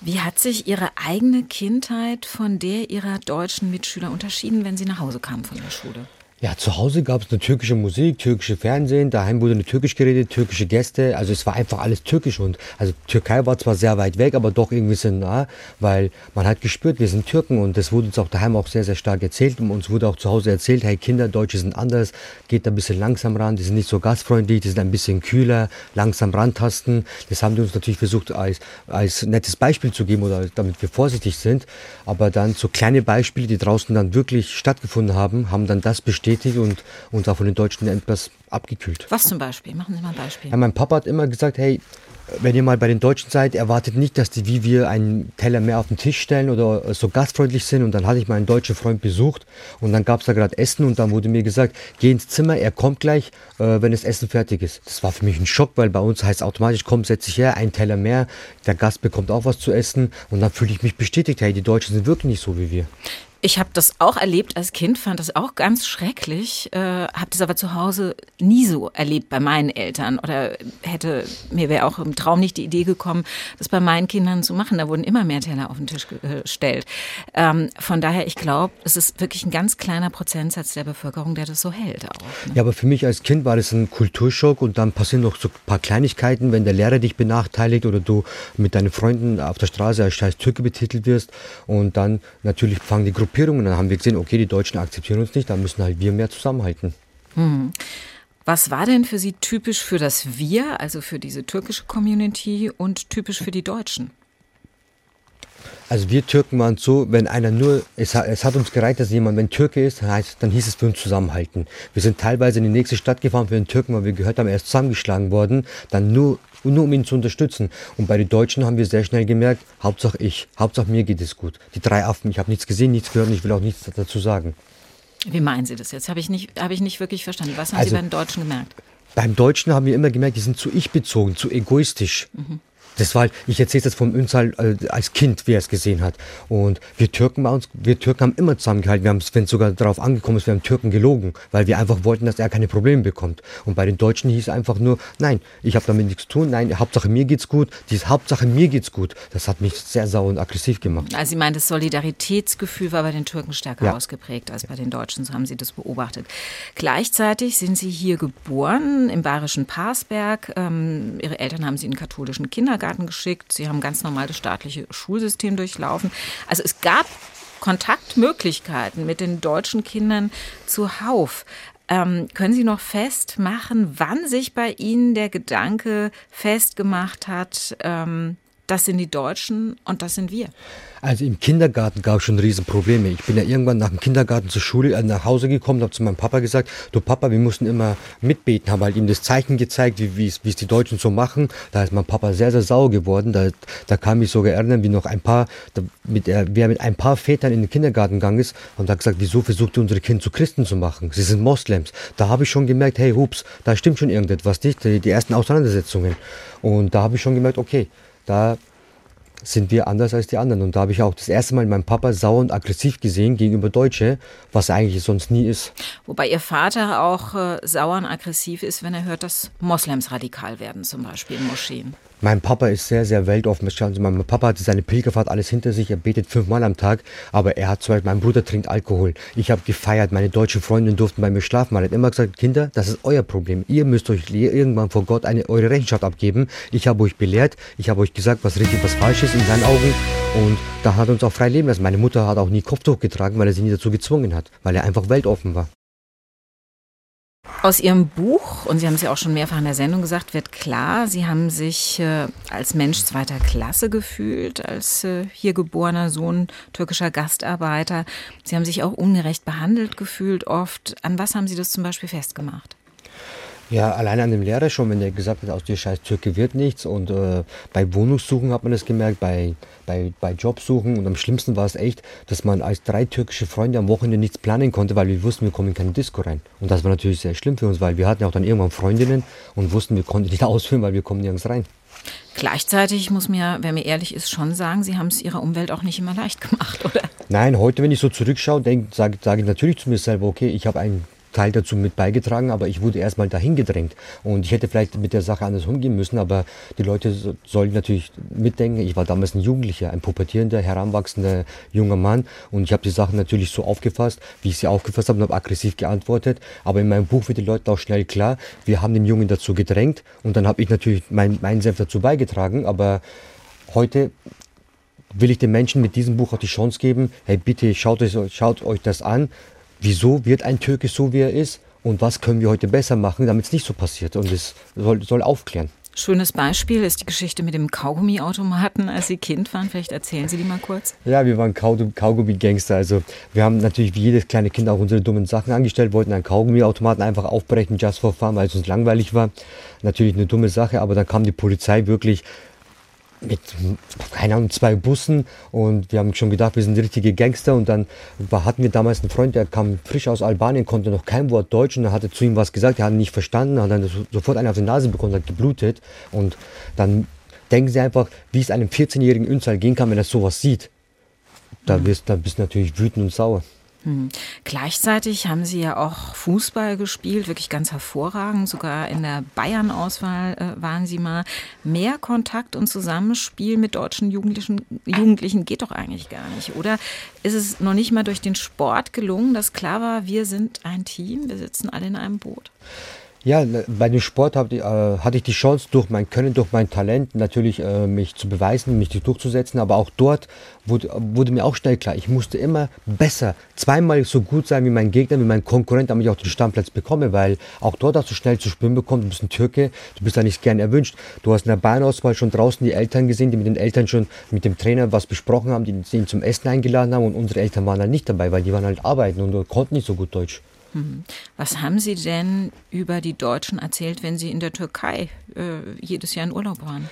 Wie hat sich Ihre eigene Kindheit von der Ihrer deutschen Mitschüler unterschieden, wenn Sie nach Hause kamen von der Schule? Ja, zu Hause gab es eine türkische Musik, türkische Fernsehen, daheim wurde eine türkisch geredet, türkische Gäste, also es war einfach alles türkisch und also Türkei war zwar sehr weit weg, aber doch irgendwie so nah, weil man hat gespürt, wir sind Türken und das wurde uns auch daheim auch sehr, sehr stark erzählt und uns wurde auch zu Hause erzählt, hey Kinder, Deutsche sind anders, geht da ein bisschen langsam ran, die sind nicht so gastfreundlich, die sind ein bisschen kühler, langsam rantasten. Das haben die uns natürlich versucht als, als nettes Beispiel zu geben oder damit wir vorsichtig sind, aber dann so kleine Beispiele, die draußen dann wirklich stattgefunden haben, haben dann das bestätigt, bestätigt und uns auch von den Deutschen etwas abgekühlt. Was zum Beispiel? Machen Sie mal ein Beispiel. Ja, mein Papa hat immer gesagt, hey, wenn ihr mal bei den Deutschen seid, erwartet nicht, dass die wie wir einen Teller mehr auf den Tisch stellen oder so gastfreundlich sind. Und dann hatte ich meinen deutschen Freund besucht und dann gab es da gerade Essen und dann wurde mir gesagt, geh ins Zimmer, er kommt gleich, äh, wenn das Essen fertig ist. Das war für mich ein Schock, weil bei uns heißt automatisch, komm, setz dich her, ein Teller mehr, der Gast bekommt auch was zu essen und dann fühle ich mich bestätigt, hey, die Deutschen sind wirklich nicht so wie wir. Ich habe das auch erlebt als Kind, fand das auch ganz schrecklich, äh, habe das aber zu Hause nie so erlebt bei meinen Eltern oder hätte mir wäre auch im Traum nicht die Idee gekommen, das bei meinen Kindern zu machen. Da wurden immer mehr Teller auf den Tisch gestellt. Ähm, von daher, ich glaube, es ist wirklich ein ganz kleiner Prozentsatz der Bevölkerung, der das so hält auch. Ne? Ja, aber für mich als Kind war das ein Kulturschock und dann passieren noch so ein paar Kleinigkeiten, wenn der Lehrer dich benachteiligt oder du mit deinen Freunden auf der Straße als scheiß Türke betitelt wirst und dann natürlich fangen die Gruppen Gruppierungen. Dann haben wir gesehen, okay, die Deutschen akzeptieren uns nicht, dann müssen halt wir mehr zusammenhalten. Mhm. Was war denn für Sie typisch für das Wir, also für diese türkische Community und typisch für die Deutschen? Also wir Türken waren so, wenn einer nur, es, es, hat uns gereicht, dass jemand, wenn Türke ist, heißt, dann hieß es für uns zusammenhalten. Wir sind teilweise in die nächste Stadt gefahren für den Türken, weil wir gehört haben, er ist zusammengeschlagen worden, dann nur, nur um ihn zu unterstützen. Und bei den Deutschen haben wir sehr schnell gemerkt, Hauptsache ich, Hauptsache mir geht es gut. Die drei Affen, ich habe nichts gesehen, nichts gehört und ich will auch nichts dazu sagen. Wie meinen Sie das jetzt? Habe ich, nicht, hab ich nicht wirklich verstanden. Was haben also, Sie bei den Deutschen gemerkt? Beim Deutschen haben wir immer gemerkt, die sind zu ich bezogen, zu egoistisch. Mhm. Das war halt, ich erzähle das vom Ünsal äh, als Kind, wie er es gesehen hat. Und wir Türken bei uns, wir Türken haben immer zusammengehalten. Wir haben, wenn es sogar darauf angekommen ist, wir haben Türken gelogen, weil wir einfach wollten, dass er keine Probleme bekommt. Und bei den Deutschen hieß es einfach nur, nein, ich habe damit nichts zu tun, nein, Hauptsache mir geht's gut. Dieses Hauptsache mir geht's gut, das hat mich sehr sauer und aggressiv gemacht. Also Sie meinen, das Solidaritätsgefühl war bei den Türken stärker ja. ausgeprägt als bei den Deutschen, so haben Sie das beobachtet. Gleichzeitig sind Sie hier geboren, im bayerischen Parsberg. Ähm, Ihre Eltern haben Sie in katholischen Kindergarten Kindergarten geschickt. Sie haben ganz normal das staatliche Schulsystem durchlaufen. Also es gab Kontaktmöglichkeiten mit den deutschen Kindern zuhauf. Ähm, können Sie noch festmachen, wann sich bei Ihnen der Gedanke festgemacht hat, ähm, das sind die Deutschen und das sind wir? Also im Kindergarten gab es schon Riesenprobleme. Ich bin ja irgendwann nach dem Kindergarten zur Schule, äh, nach Hause gekommen, habe zu meinem Papa gesagt, du Papa, wir mussten immer mitbeten, habe halt ihm das Zeichen gezeigt, wie es die Deutschen so machen. Da ist mein Papa sehr, sehr sauer geworden. Da, da kann mich sogar erinnern, wie noch ein paar, da, mit, äh, wer mit ein paar Vätern in den Kindergarten gegangen ist und hat gesagt, wieso versucht ihr unsere Kinder zu Christen zu machen? Sie sind Moslems. Da habe ich schon gemerkt, hey, hups, da stimmt schon irgendetwas nicht, die, die ersten Auseinandersetzungen. Und da habe ich schon gemerkt, okay, da sind wir anders als die anderen. Und da habe ich auch das erste Mal meinen Papa sauer und aggressiv gesehen gegenüber Deutsche, was eigentlich sonst nie ist. Wobei Ihr Vater auch äh, sauer und aggressiv ist, wenn er hört, dass Moslems radikal werden, zum Beispiel in Moscheen. Mein Papa ist sehr, sehr weltoffen. Also mein Papa hatte seine Pilgerfahrt alles hinter sich. Er betet fünfmal am Tag. Aber er hat zum Beispiel, mein Bruder trinkt Alkohol. Ich habe gefeiert. Meine deutschen Freundinnen durften bei mir schlafen. Er hat immer gesagt, Kinder, das ist euer Problem. Ihr müsst euch irgendwann vor Gott eine, eure Rechenschaft abgeben. Ich habe euch belehrt. Ich habe euch gesagt, was richtig, was falsch ist in seinen Augen. Und da hat uns auch frei leben lassen. Meine Mutter hat auch nie Kopftuch getragen, weil er sie nie dazu gezwungen hat. Weil er einfach weltoffen war. Aus Ihrem Buch, und Sie haben es ja auch schon mehrfach in der Sendung gesagt, wird klar, Sie haben sich äh, als Mensch zweiter Klasse gefühlt, als äh, hier geborener Sohn türkischer Gastarbeiter. Sie haben sich auch ungerecht behandelt gefühlt oft. An was haben Sie das zum Beispiel festgemacht? Ja, allein an dem Lehrer schon, wenn der gesagt hat, aus dir scheiß Türke wird nichts. Und äh, bei Wohnungssuchen hat man das gemerkt, bei, bei, bei Jobsuchen. Und am schlimmsten war es echt, dass man als drei türkische Freunde am Wochenende nichts planen konnte, weil wir wussten, wir kommen in keine Disco rein. Und das war natürlich sehr schlimm für uns, weil wir hatten ja auch dann irgendwann Freundinnen und wussten, wir konnten nicht ausführen, weil wir kommen nirgends rein. Gleichzeitig muss mir, wer mir ehrlich ist, schon sagen, Sie haben es Ihrer Umwelt auch nicht immer leicht gemacht, oder? Nein, heute, wenn ich so zurückschaue, sage sag ich natürlich zu mir selber, okay, ich habe einen Teil dazu mit beigetragen, aber ich wurde erstmal dahin gedrängt. Und ich hätte vielleicht mit der Sache anders umgehen müssen, aber die Leute sollen natürlich mitdenken. Ich war damals ein Jugendlicher, ein pubertierender, heranwachsender junger Mann und ich habe die Sachen natürlich so aufgefasst, wie ich sie aufgefasst habe und habe aggressiv geantwortet. Aber in meinem Buch wird den Leuten auch schnell klar, wir haben den Jungen dazu gedrängt und dann habe ich natürlich mein, meinen Senf dazu beigetragen, aber heute will ich den Menschen mit diesem Buch auch die Chance geben, hey bitte schaut euch, schaut euch das an, wieso wird ein Türke so, wie er ist und was können wir heute besser machen, damit es nicht so passiert. Und es soll, soll aufklären. Schönes Beispiel ist die Geschichte mit dem Kaugummiautomaten, als Sie Kind waren. Vielleicht erzählen Sie die mal kurz. Ja, wir waren Kaugummi-Gangster. Also wir haben natürlich wie jedes kleine Kind auch unsere dummen Sachen angestellt, wollten einen Kaugummiautomaten einfach aufbrechen, just for fun, weil es uns langweilig war. Natürlich eine dumme Sache, aber dann kam die Polizei wirklich mit, keine Ahnung, zwei Bussen und wir haben schon gedacht, wir sind richtige Gangster und dann hatten wir damals einen Freund, der kam frisch aus Albanien, konnte noch kein Wort Deutsch und er hatte zu ihm was gesagt, er hat ihn nicht verstanden, hat dann sofort einen auf die Nase bekommen, hat geblutet und dann denken Sie einfach, wie es einem 14-jährigen Ünsal gehen kann, wenn er sowas sieht. Da, wirst, da bist du natürlich wütend und sauer. Hm. Gleichzeitig haben Sie ja auch Fußball gespielt, wirklich ganz hervorragend. Sogar in der Bayern-Auswahl äh, waren Sie mal. Mehr Kontakt und Zusammenspiel mit deutschen Jugendlichen, Jugendlichen geht doch eigentlich gar nicht, oder? Ist es noch nicht mal durch den Sport gelungen, dass klar war, wir sind ein Team, wir sitzen alle in einem Boot? Ja, bei dem Sport hab, äh, hatte ich die Chance, durch mein Können, durch mein Talent natürlich äh, mich zu beweisen, mich durchzusetzen. Aber auch dort wurde, wurde, mir auch schnell klar, ich musste immer besser, zweimal so gut sein wie mein Gegner, wie mein Konkurrent, damit ich auch den Stammplatz bekomme. Weil auch dort hast du schnell zu spüren bekommen, du bist ein Türke, du bist da nicht gern erwünscht. Du hast in der Bayernauswahl schon draußen die Eltern gesehen, die mit den Eltern schon mit dem Trainer was besprochen haben, die ihn zum Essen eingeladen haben. Und unsere Eltern waren halt nicht dabei, weil die waren halt arbeiten und konnten nicht so gut Deutsch. Mhm. Was haben Sie denn über die Deutschen erzählt, wenn Sie in der Türkei äh, jedes Jahr in Urlaub waren?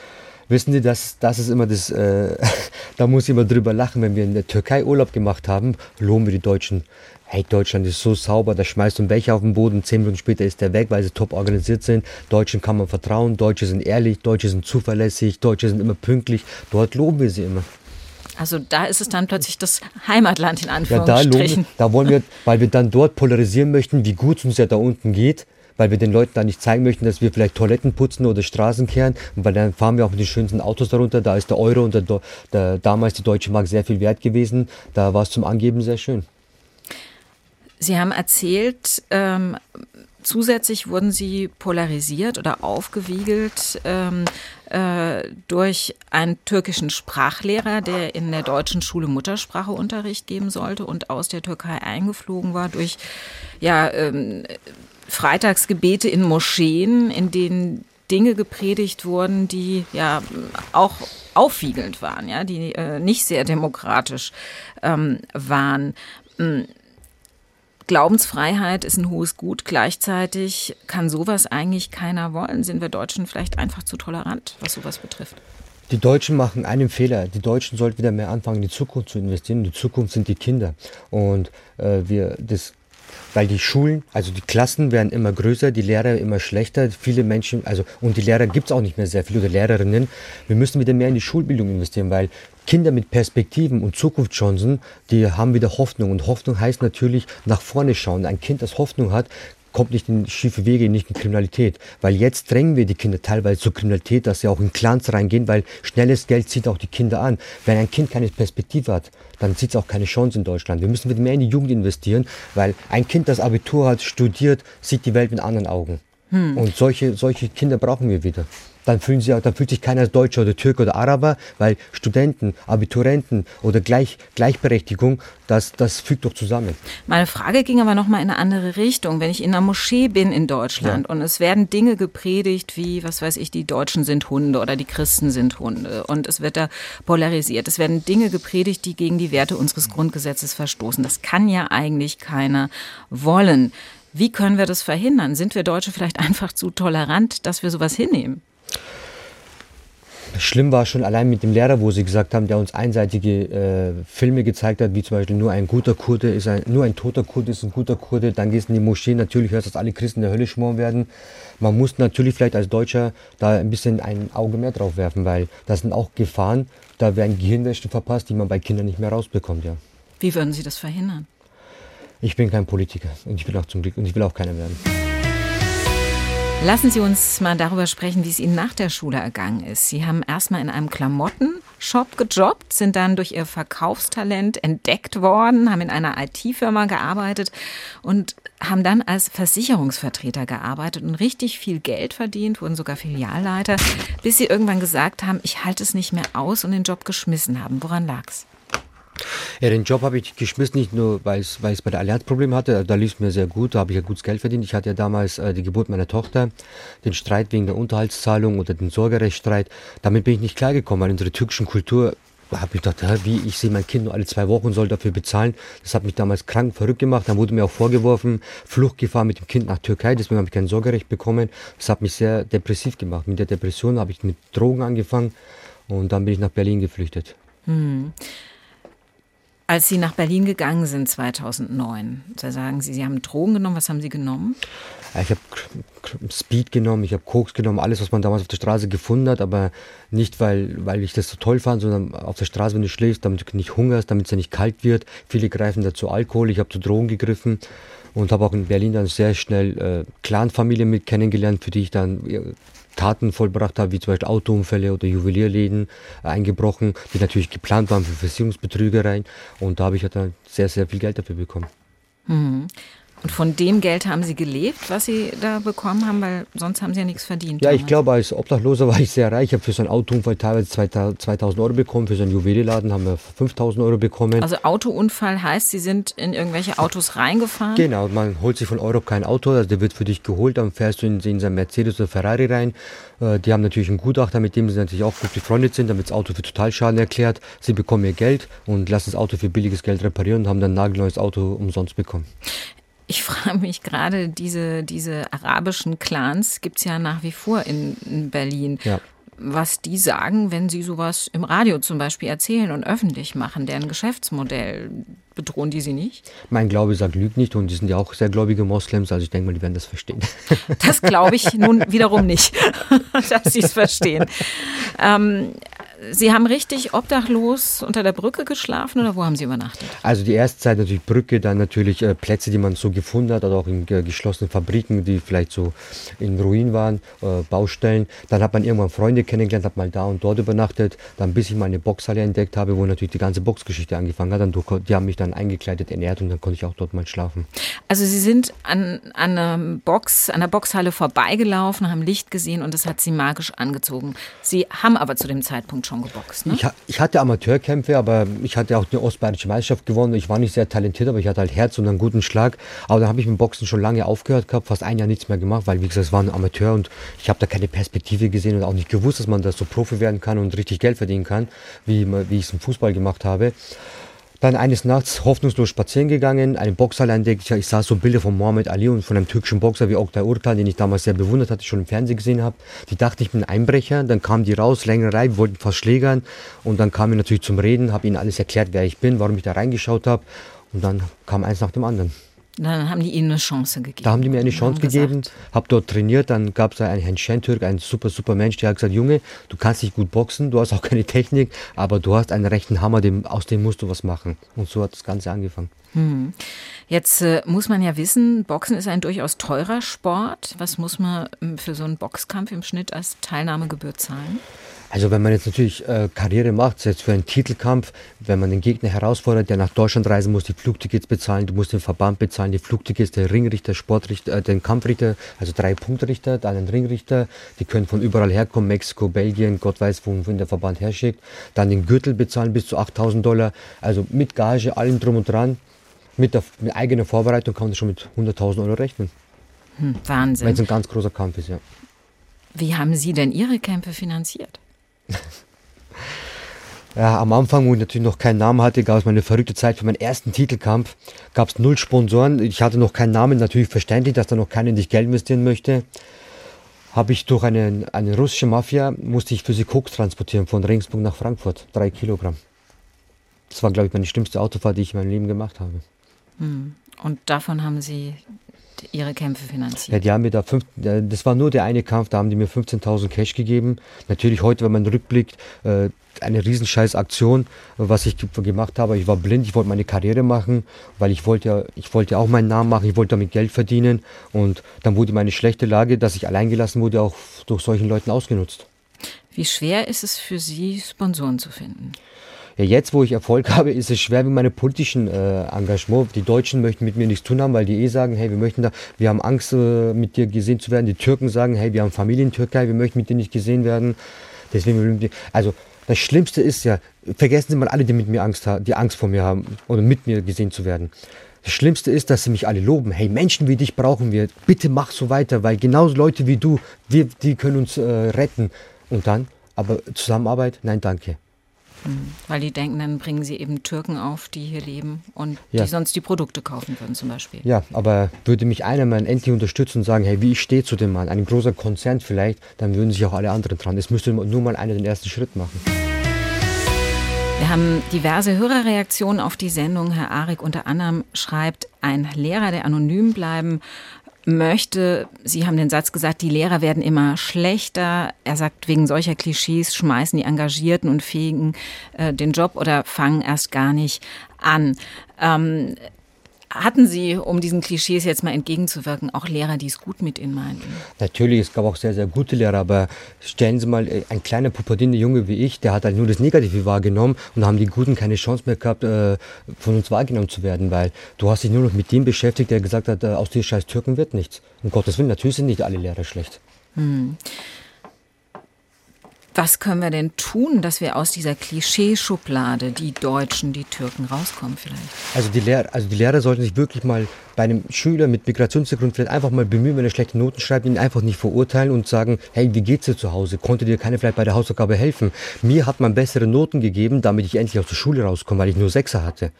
Wissen Sie, das, das ist immer das, äh, da muss ich immer drüber lachen, wenn wir in der Türkei Urlaub gemacht haben, loben wir die Deutschen. Hey, Deutschland ist so sauber, da schmeißt du einen Becher auf den Boden, zehn Minuten später ist der weg, weil sie top organisiert sind. Deutschen kann man vertrauen, Deutsche sind ehrlich, Deutsche sind zuverlässig, Deutsche sind immer pünktlich. Dort loben wir sie immer. Also da ist es dann plötzlich das Heimatland in Anführungsstrichen. Ja, da, da wollen wir, weil wir dann dort polarisieren möchten, wie gut es uns ja da unten geht, weil wir den Leuten da nicht zeigen möchten, dass wir vielleicht Toiletten putzen oder Straßen kehren. Und weil dann fahren wir auch mit den schönsten Autos darunter. Da ist der Euro und der, der damals die deutsche Mark sehr viel wert gewesen. Da war es zum Angeben sehr schön. Sie haben erzählt, ähm, Zusätzlich wurden sie polarisiert oder aufgewiegelt ähm, äh, durch einen türkischen Sprachlehrer, der in der deutschen Schule Muttersprache Unterricht geben sollte und aus der Türkei eingeflogen war, durch ja, ähm, Freitagsgebete in Moscheen, in denen Dinge gepredigt wurden, die ja auch aufwiegelnd waren, ja, die äh, nicht sehr demokratisch ähm, waren. Glaubensfreiheit ist ein hohes Gut. Gleichzeitig kann sowas eigentlich keiner wollen. Sind wir Deutschen vielleicht einfach zu tolerant, was sowas betrifft? Die Deutschen machen einen Fehler. Die Deutschen sollten wieder mehr anfangen, in die Zukunft zu investieren. Die Zukunft sind die Kinder. Und äh, wir, das weil die Schulen, also die Klassen werden immer größer, die Lehrer immer schlechter, viele Menschen, also und die Lehrer gibt es auch nicht mehr sehr viele oder Lehrerinnen. Wir müssen wieder mehr in die Schulbildung investieren, weil Kinder mit Perspektiven und Zukunftschancen, die haben wieder Hoffnung und Hoffnung heißt natürlich nach vorne schauen. Ein Kind, das Hoffnung hat, kommt nicht in schiefe Wege, nicht in Kriminalität. Weil jetzt drängen wir die Kinder teilweise zur Kriminalität, dass sie auch in Clans reingehen, weil schnelles Geld zieht auch die Kinder an. Wenn ein Kind keine Perspektive hat, dann sieht es auch keine Chance in Deutschland. Wir müssen wieder mehr in die Jugend investieren, weil ein Kind, das Abitur hat, studiert, sieht die Welt mit anderen Augen. Hm. Und solche, solche Kinder brauchen wir wieder. Dann fühlen sie, dann fühlt sich keiner als Deutscher oder Türke oder Araber, weil Studenten, Abiturienten oder Gleich, Gleichberechtigung, das, das fügt doch zusammen. Meine Frage ging aber nochmal in eine andere Richtung. Wenn ich in einer Moschee bin in Deutschland ja. und es werden Dinge gepredigt wie, was weiß ich, die Deutschen sind Hunde oder die Christen sind Hunde und es wird da polarisiert. Es werden Dinge gepredigt, die gegen die Werte unseres Grundgesetzes verstoßen. Das kann ja eigentlich keiner wollen. Wie können wir das verhindern? Sind wir Deutsche vielleicht einfach zu tolerant, dass wir sowas hinnehmen? Schlimm war schon allein mit dem Lehrer, wo sie gesagt haben, der uns einseitige äh, Filme gezeigt hat, wie zum Beispiel nur ein guter Kurde ist ein, nur ein toter Kurde ist ein guter Kurde. Dann gehst du in die Moschee, natürlich hörst du, dass alle Christen in der Hölle schmoren werden. Man muss natürlich vielleicht als Deutscher da ein bisschen ein Auge mehr drauf werfen, weil das sind auch Gefahren, da werden Gehirnwäsche verpasst, die man bei Kindern nicht mehr rausbekommt, ja. Wie würden Sie das verhindern? Ich bin kein Politiker und ich will auch zum Glück und ich will auch keiner werden. Lassen Sie uns mal darüber sprechen, wie es Ihnen nach der Schule ergangen ist. Sie haben erstmal in einem Klamottenshop gejobbt, sind dann durch Ihr Verkaufstalent entdeckt worden, haben in einer IT-Firma gearbeitet und haben dann als Versicherungsvertreter gearbeitet und richtig viel Geld verdient, wurden sogar Filialleiter, bis Sie irgendwann gesagt haben, ich halte es nicht mehr aus und den Job geschmissen haben. Woran lag's? Ja, den Job habe ich geschmissen, nicht nur, weil ich bei der Allianz Probleme hatte, da lief es mir sehr gut, da habe ich ja gutes Geld verdient. Ich hatte ja damals äh, die Geburt meiner Tochter, den Streit wegen der Unterhaltszahlung oder den Sorgerechtsstreit. Damit bin ich nicht klargekommen, weil unsere türkischen Kultur habe ich gedacht, wie, ich sehe mein Kind nur alle zwei Wochen soll dafür bezahlen. Das hat mich damals krank, verrückt gemacht. Dann wurde mir auch vorgeworfen, Fluchtgefahr mit dem Kind nach Türkei. Deswegen habe ich kein Sorgerecht bekommen. Das hat mich sehr depressiv gemacht. Mit der Depression habe ich mit Drogen angefangen und dann bin ich nach Berlin geflüchtet. Hm. Als Sie nach Berlin gegangen sind 2009, da sagen Sie, Sie haben Drogen genommen. Was haben Sie genommen? Ich habe Speed genommen, ich habe Koks genommen, alles, was man damals auf der Straße gefunden hat, aber nicht, weil, weil ich das so toll fand, sondern auf der Straße, wenn du schläfst, damit du nicht hungerst, damit es ja nicht kalt wird. Viele greifen dazu Alkohol, ich habe zu Drogen gegriffen und habe auch in Berlin dann sehr schnell äh, Clanfamilien mit kennengelernt, für die ich dann Taten vollbracht habe, wie zum Beispiel Autounfälle oder Juwelierläden eingebrochen, die natürlich geplant waren für Versicherungsbetrügereien. Und da habe ich dann sehr, sehr viel Geld dafür bekommen. Mhm. Und von dem Geld haben Sie gelebt, was Sie da bekommen haben, weil sonst haben Sie ja nichts verdient. Ja, damals. ich glaube, als Obdachloser war ich sehr reich. Ich habe für so einen Autounfall teilweise 2000 Euro bekommen, für so einen Juwelierladen haben wir 5000 Euro bekommen. Also Autounfall heißt, Sie sind in irgendwelche Autos reingefahren? Genau, man holt sich von Euro kein Auto, also der wird für dich geholt, dann fährst du in, in sein Mercedes oder Ferrari rein. Äh, die haben natürlich einen Gutachter, mit dem sie natürlich auch gut befreundet sind, dann wird das Auto für Totalschaden erklärt. Sie bekommen ihr Geld und lassen das Auto für billiges Geld reparieren und haben dann ein nagelneues Auto umsonst bekommen. Ich frage mich gerade, diese, diese arabischen Clans gibt es ja nach wie vor in, in Berlin. Ja. Was die sagen, wenn sie sowas im Radio zum Beispiel erzählen und öffentlich machen, deren Geschäftsmodell, bedrohen die sie nicht? Mein Glaube sagt Lügt nicht und die sind ja auch sehr gläubige Moslems, also ich denke mal, die werden das verstehen. Das glaube ich nun wiederum nicht, dass sie es verstehen. Ähm, Sie haben richtig obdachlos unter der Brücke geschlafen oder wo haben Sie übernachtet? Also die erste Zeit natürlich Brücke, dann natürlich äh, Plätze, die man so gefunden hat, oder auch in äh, geschlossenen Fabriken, die vielleicht so in Ruin waren, äh, Baustellen. Dann hat man irgendwann Freunde kennengelernt, hat mal da und dort übernachtet. Dann bis ich mal eine Boxhalle entdeckt habe, wo natürlich die ganze Boxgeschichte angefangen hat. Dann, die haben mich dann eingekleidet, ernährt und dann konnte ich auch dort mal schlafen. Also Sie sind an, an einer Box, an der Boxhalle vorbeigelaufen, haben Licht gesehen und das hat Sie magisch angezogen. Sie haben aber zu dem Zeitpunkt schon schon geboxt, ne? Ich, ich, hatte Amateurkämpfe, aber ich hatte auch eine ostbayerische Meisterschaft gewonnen. Ich war nicht sehr talentiert, aber ich hatte halt Herz und einen guten Schlag. Aber dann habe ich mit Boxen schon lange aufgehört gehabt, fast ein Jahr nichts mehr gemacht, weil wie gesagt, es war ein Amateur und ich habe da keine Perspektive gesehen und auch nicht gewusst, dass man da so Profi werden kann und richtig Geld verdienen kann, wie, wie ich es im Fußball gemacht habe. Dann eines Nachts hoffnungslos spazieren gegangen, eine Boxhalle entdeckt. Ich, sah so Bilder von Mohammed Ali und von einem türkischen Boxer wie Oktay Urtal, den ich damals sehr bewundert hatte, schon im Fernsehen gesehen habe. Die dachte, ich bin ein Einbrecher. Dann kamen die raus, längere Reihe, wollten fast schlägern. Und dann kam ich natürlich zum Reden, habe ihnen alles erklärt, wer ich bin, warum ich da reingeschaut habe. Und dann kam eins nach dem anderen. Dann haben die ihnen eine Chance gegeben. Da haben die mir eine Chance gegeben, habe dort trainiert, dann gab es einen Herrn Schentürk, ein super, super Mensch, der hat gesagt, Junge, du kannst nicht gut boxen, du hast auch keine Technik, aber du hast einen rechten Hammer, dem, aus dem musst du was machen. Und so hat das Ganze angefangen. Hm. Jetzt äh, muss man ja wissen, Boxen ist ein durchaus teurer Sport. Was muss man ähm, für so einen Boxkampf im Schnitt als Teilnahmegebühr zahlen? Also wenn man jetzt natürlich äh, Karriere macht, selbst für einen Titelkampf, wenn man den Gegner herausfordert, der nach Deutschland reisen muss, die Flugtickets bezahlen, du musst den Verband bezahlen, die Flugtickets, der Ringrichter, Sportrichter, äh, den Kampfrichter, also drei Punktrichter, dann den Ringrichter, die können von überall herkommen, Mexiko, Belgien, Gott weiß, wohin der Verband herschickt, dann den Gürtel bezahlen bis zu 8000 Dollar, also mit Gage, allem drum und dran, mit, der, mit eigener Vorbereitung kann man schon mit 100.000 Euro rechnen. Hm, Wahnsinn. Wenn es ein ganz großer Kampf ist, ja. Wie haben Sie denn Ihre Kämpfe finanziert? Ja, am Anfang, wo ich natürlich noch keinen Namen hatte, gab es meine verrückte Zeit für meinen ersten Titelkampf. Gab es null Sponsoren. Ich hatte noch keinen Namen. Natürlich verständlich, dass da noch keiner in dich Geld investieren möchte. Habe ich durch eine, eine russische Mafia, musste ich für sie Koks transportieren von Regensburg nach Frankfurt. Drei Kilogramm. Das war, glaube ich, meine schlimmste Autofahrt, die ich in meinem Leben gemacht habe. Hm. Und davon haben Sie ihre Kämpfe finanziert? Ja, die haben mir da fünf, das war nur der eine Kampf, da haben die mir 15.000 Cash gegeben. Natürlich heute, wenn man rückblickt, äh, eine riesenscheiß Aktion, was ich gemacht habe. Ich war blind, ich wollte meine Karriere machen, weil ich wollte ja, ich wollte auch meinen Namen machen, ich wollte damit Geld verdienen. Und dann wurde meine schlechte Lage, dass ich alleingelassen wurde, auch durch solchen Leuten ausgenutzt. Wie schwer ist es für Sie, Sponsoren zu finden? Ja, jetzt, wo ich Erfolg habe, ist es schwer mit meinem politischen äh, Engagement. Die Deutschen möchten mit mir nichts tun haben, weil die eh sagen, hey, wir möchten da, wir haben Angst, äh, mit dir gesehen zu werden. Die Türken sagen, hey, wir haben Familie in Türkei, wir möchten mit dir nicht gesehen werden. Deswegen, also das Schlimmste ist ja, vergessen Sie mal alle, die mit mir Angst haben, die Angst vor mir haben oder mit mir gesehen zu werden. Das Schlimmste ist, dass sie mich alle loben. Hey, Menschen wie dich brauchen wir. Bitte mach so weiter, weil genau Leute wie du, wir, die können uns äh, retten. Und dann, aber Zusammenarbeit, nein, danke. Hm, weil die denken, dann bringen sie eben Türken auf, die hier leben und ja. die sonst die Produkte kaufen würden zum Beispiel. Ja, aber würde mich einer mal endlich unterstützen und sagen, hey, wie ich stehe zu dem Mann, ein großer Konzern vielleicht, dann würden sich auch alle anderen dran. Es müsste nur mal einer den ersten Schritt machen. Wir haben diverse Hörerreaktionen auf die Sendung. Herr Arik unter anderem schreibt, ein Lehrer, der anonym bleiben möchte, Sie haben den Satz gesagt, die Lehrer werden immer schlechter. Er sagt, wegen solcher Klischees schmeißen die Engagierten und Fähigen äh, den Job oder fangen erst gar nicht an. Ähm, hatten Sie, um diesen Klischees jetzt mal entgegenzuwirken, auch Lehrer, die es gut mit Ihnen meinten? Natürlich, es gab auch sehr, sehr gute Lehrer, aber stellen Sie mal, äh, ein kleiner pubertierender Junge wie ich, der hat halt nur das Negative wahrgenommen und haben die Guten keine Chance mehr gehabt, äh, von uns wahrgenommen zu werden, weil du hast dich nur noch mit dem beschäftigt, der gesagt hat, äh, aus dir scheiß Türken wird nichts. Um Gottes Willen, natürlich sind nicht alle Lehrer schlecht. Hm. Was können wir denn tun, dass wir aus dieser Klischeeschublade, die Deutschen, die Türken, rauskommen vielleicht? Also die, Lehrer, also die Lehrer sollten sich wirklich mal bei einem Schüler mit Migrationshintergrund vielleicht einfach mal bemühen, wenn er schlechte Noten schreibt, ihn einfach nicht verurteilen und sagen, hey, wie geht's dir zu Hause? Konnte dir keiner vielleicht bei der Hausaufgabe helfen? Mir hat man bessere Noten gegeben, damit ich endlich aus der Schule rauskomme, weil ich nur Sechser hatte.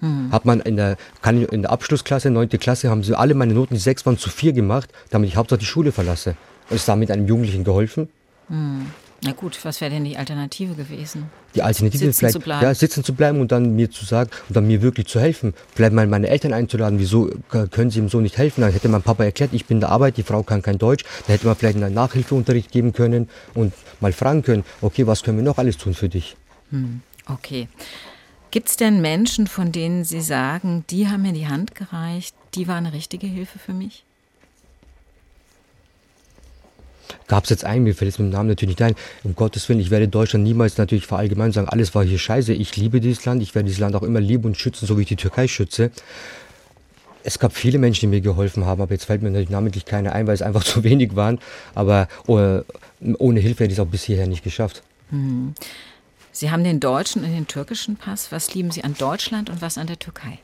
Hm. Hat man in der, kann in der Abschlussklasse, neunte Klasse, haben sie alle meine Noten, die sechs waren, zu vier gemacht, damit ich hauptsächlich die Schule verlasse. Und ist damit einem Jugendlichen geholfen? Hm. Na gut, was wäre denn die Alternative gewesen? Die Alternative sitzen vielleicht, zu bleiben. ja, sitzen zu bleiben und dann mir zu sagen und dann mir wirklich zu helfen. Vielleicht mal meine Eltern einzuladen, wieso können sie ihm so nicht helfen? Dann hätte mein Papa erklärt, ich bin in der Arbeit, die Frau kann kein Deutsch. Dann hätte man vielleicht einen Nachhilfeunterricht geben können und mal fragen können, okay, was können wir noch alles tun für dich? Hm, okay. Gibt es denn Menschen, von denen Sie sagen, die haben mir die Hand gereicht, die war eine richtige Hilfe für mich? Gab es jetzt einen, mir fällt jetzt mit dem Namen natürlich nicht ein, um Gottes Willen, ich werde Deutschland niemals natürlich verallgemeinern sagen, alles war hier scheiße, ich liebe dieses Land, ich werde dieses Land auch immer lieben und schützen, so wie ich die Türkei schütze. Es gab viele Menschen, die mir geholfen haben, aber jetzt fällt mir natürlich namentlich keiner ein, weil es einfach zu wenig waren. Aber oh, ohne Hilfe hätte ich es auch bis hierher nicht geschafft. Mhm. Sie haben den deutschen und den türkischen Pass. Was lieben Sie an Deutschland und was an der Türkei?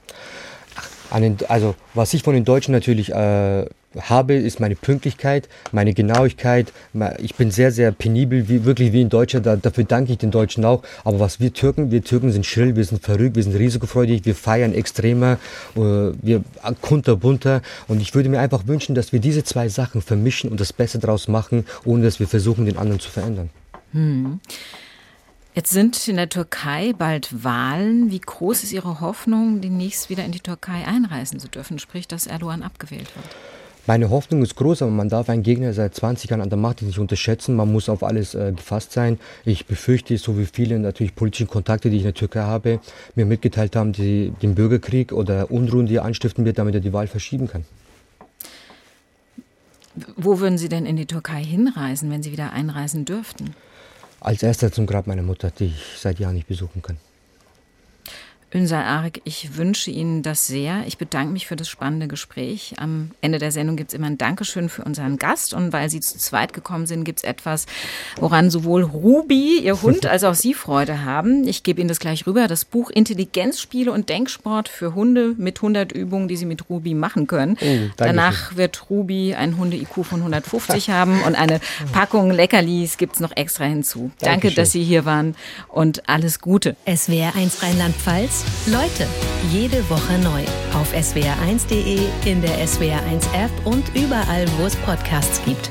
Den, also was ich von den Deutschen natürlich äh, habe, ist meine Pünktlichkeit, meine Genauigkeit. Ich bin sehr, sehr penibel, wie, wirklich wie ein Deutscher. Da, dafür danke ich den Deutschen auch. Aber was wir Türken, wir Türken sind schrill, wir sind verrückt, wir sind risikofreudig, wir feiern extremer, äh, wir kunterbunter. Und ich würde mir einfach wünschen, dass wir diese zwei Sachen vermischen und das Beste daraus machen, ohne dass wir versuchen, den anderen zu verändern. Hm. Jetzt sind in der Türkei bald Wahlen. Wie groß ist Ihre Hoffnung, demnächst wieder in die Türkei einreisen zu dürfen, sprich, dass Erdogan abgewählt wird? Meine Hoffnung ist groß, aber man darf einen Gegner seit 20 Jahren an der Macht nicht unterschätzen. Man muss auf alles äh, gefasst sein. Ich befürchte, so wie viele natürlich politischen Kontakte, die ich in der Türkei habe, mir mitgeteilt haben, die, den Bürgerkrieg oder Unruhen, die er anstiften wird, damit er die Wahl verschieben kann. Wo würden Sie denn in die Türkei hinreisen, wenn Sie wieder einreisen dürften? als erster zum Grab meiner Mutter, die ich seit Jahren nicht besuchen kann. Ünsal Arik, ich wünsche Ihnen das sehr. Ich bedanke mich für das spannende Gespräch. Am Ende der Sendung gibt es immer ein Dankeschön für unseren Gast. Und weil Sie zu zweit gekommen sind, gibt es etwas, woran sowohl Ruby, Ihr Hund, als auch Sie Freude haben. Ich gebe Ihnen das gleich rüber. Das Buch Intelligenzspiele und Denksport für Hunde mit 100 Übungen, die Sie mit Ruby machen können. Oh, Danach wird Ruby ein Hunde-IQ von 150 haben und eine Packung Leckerlis gibt es noch extra hinzu. Danke, Dankeschön. dass Sie hier waren und alles Gute. SWR 1 Rheinland-Pfalz Leute, jede Woche neu auf swr1.de, in der SWR1 App und überall, wo es Podcasts gibt.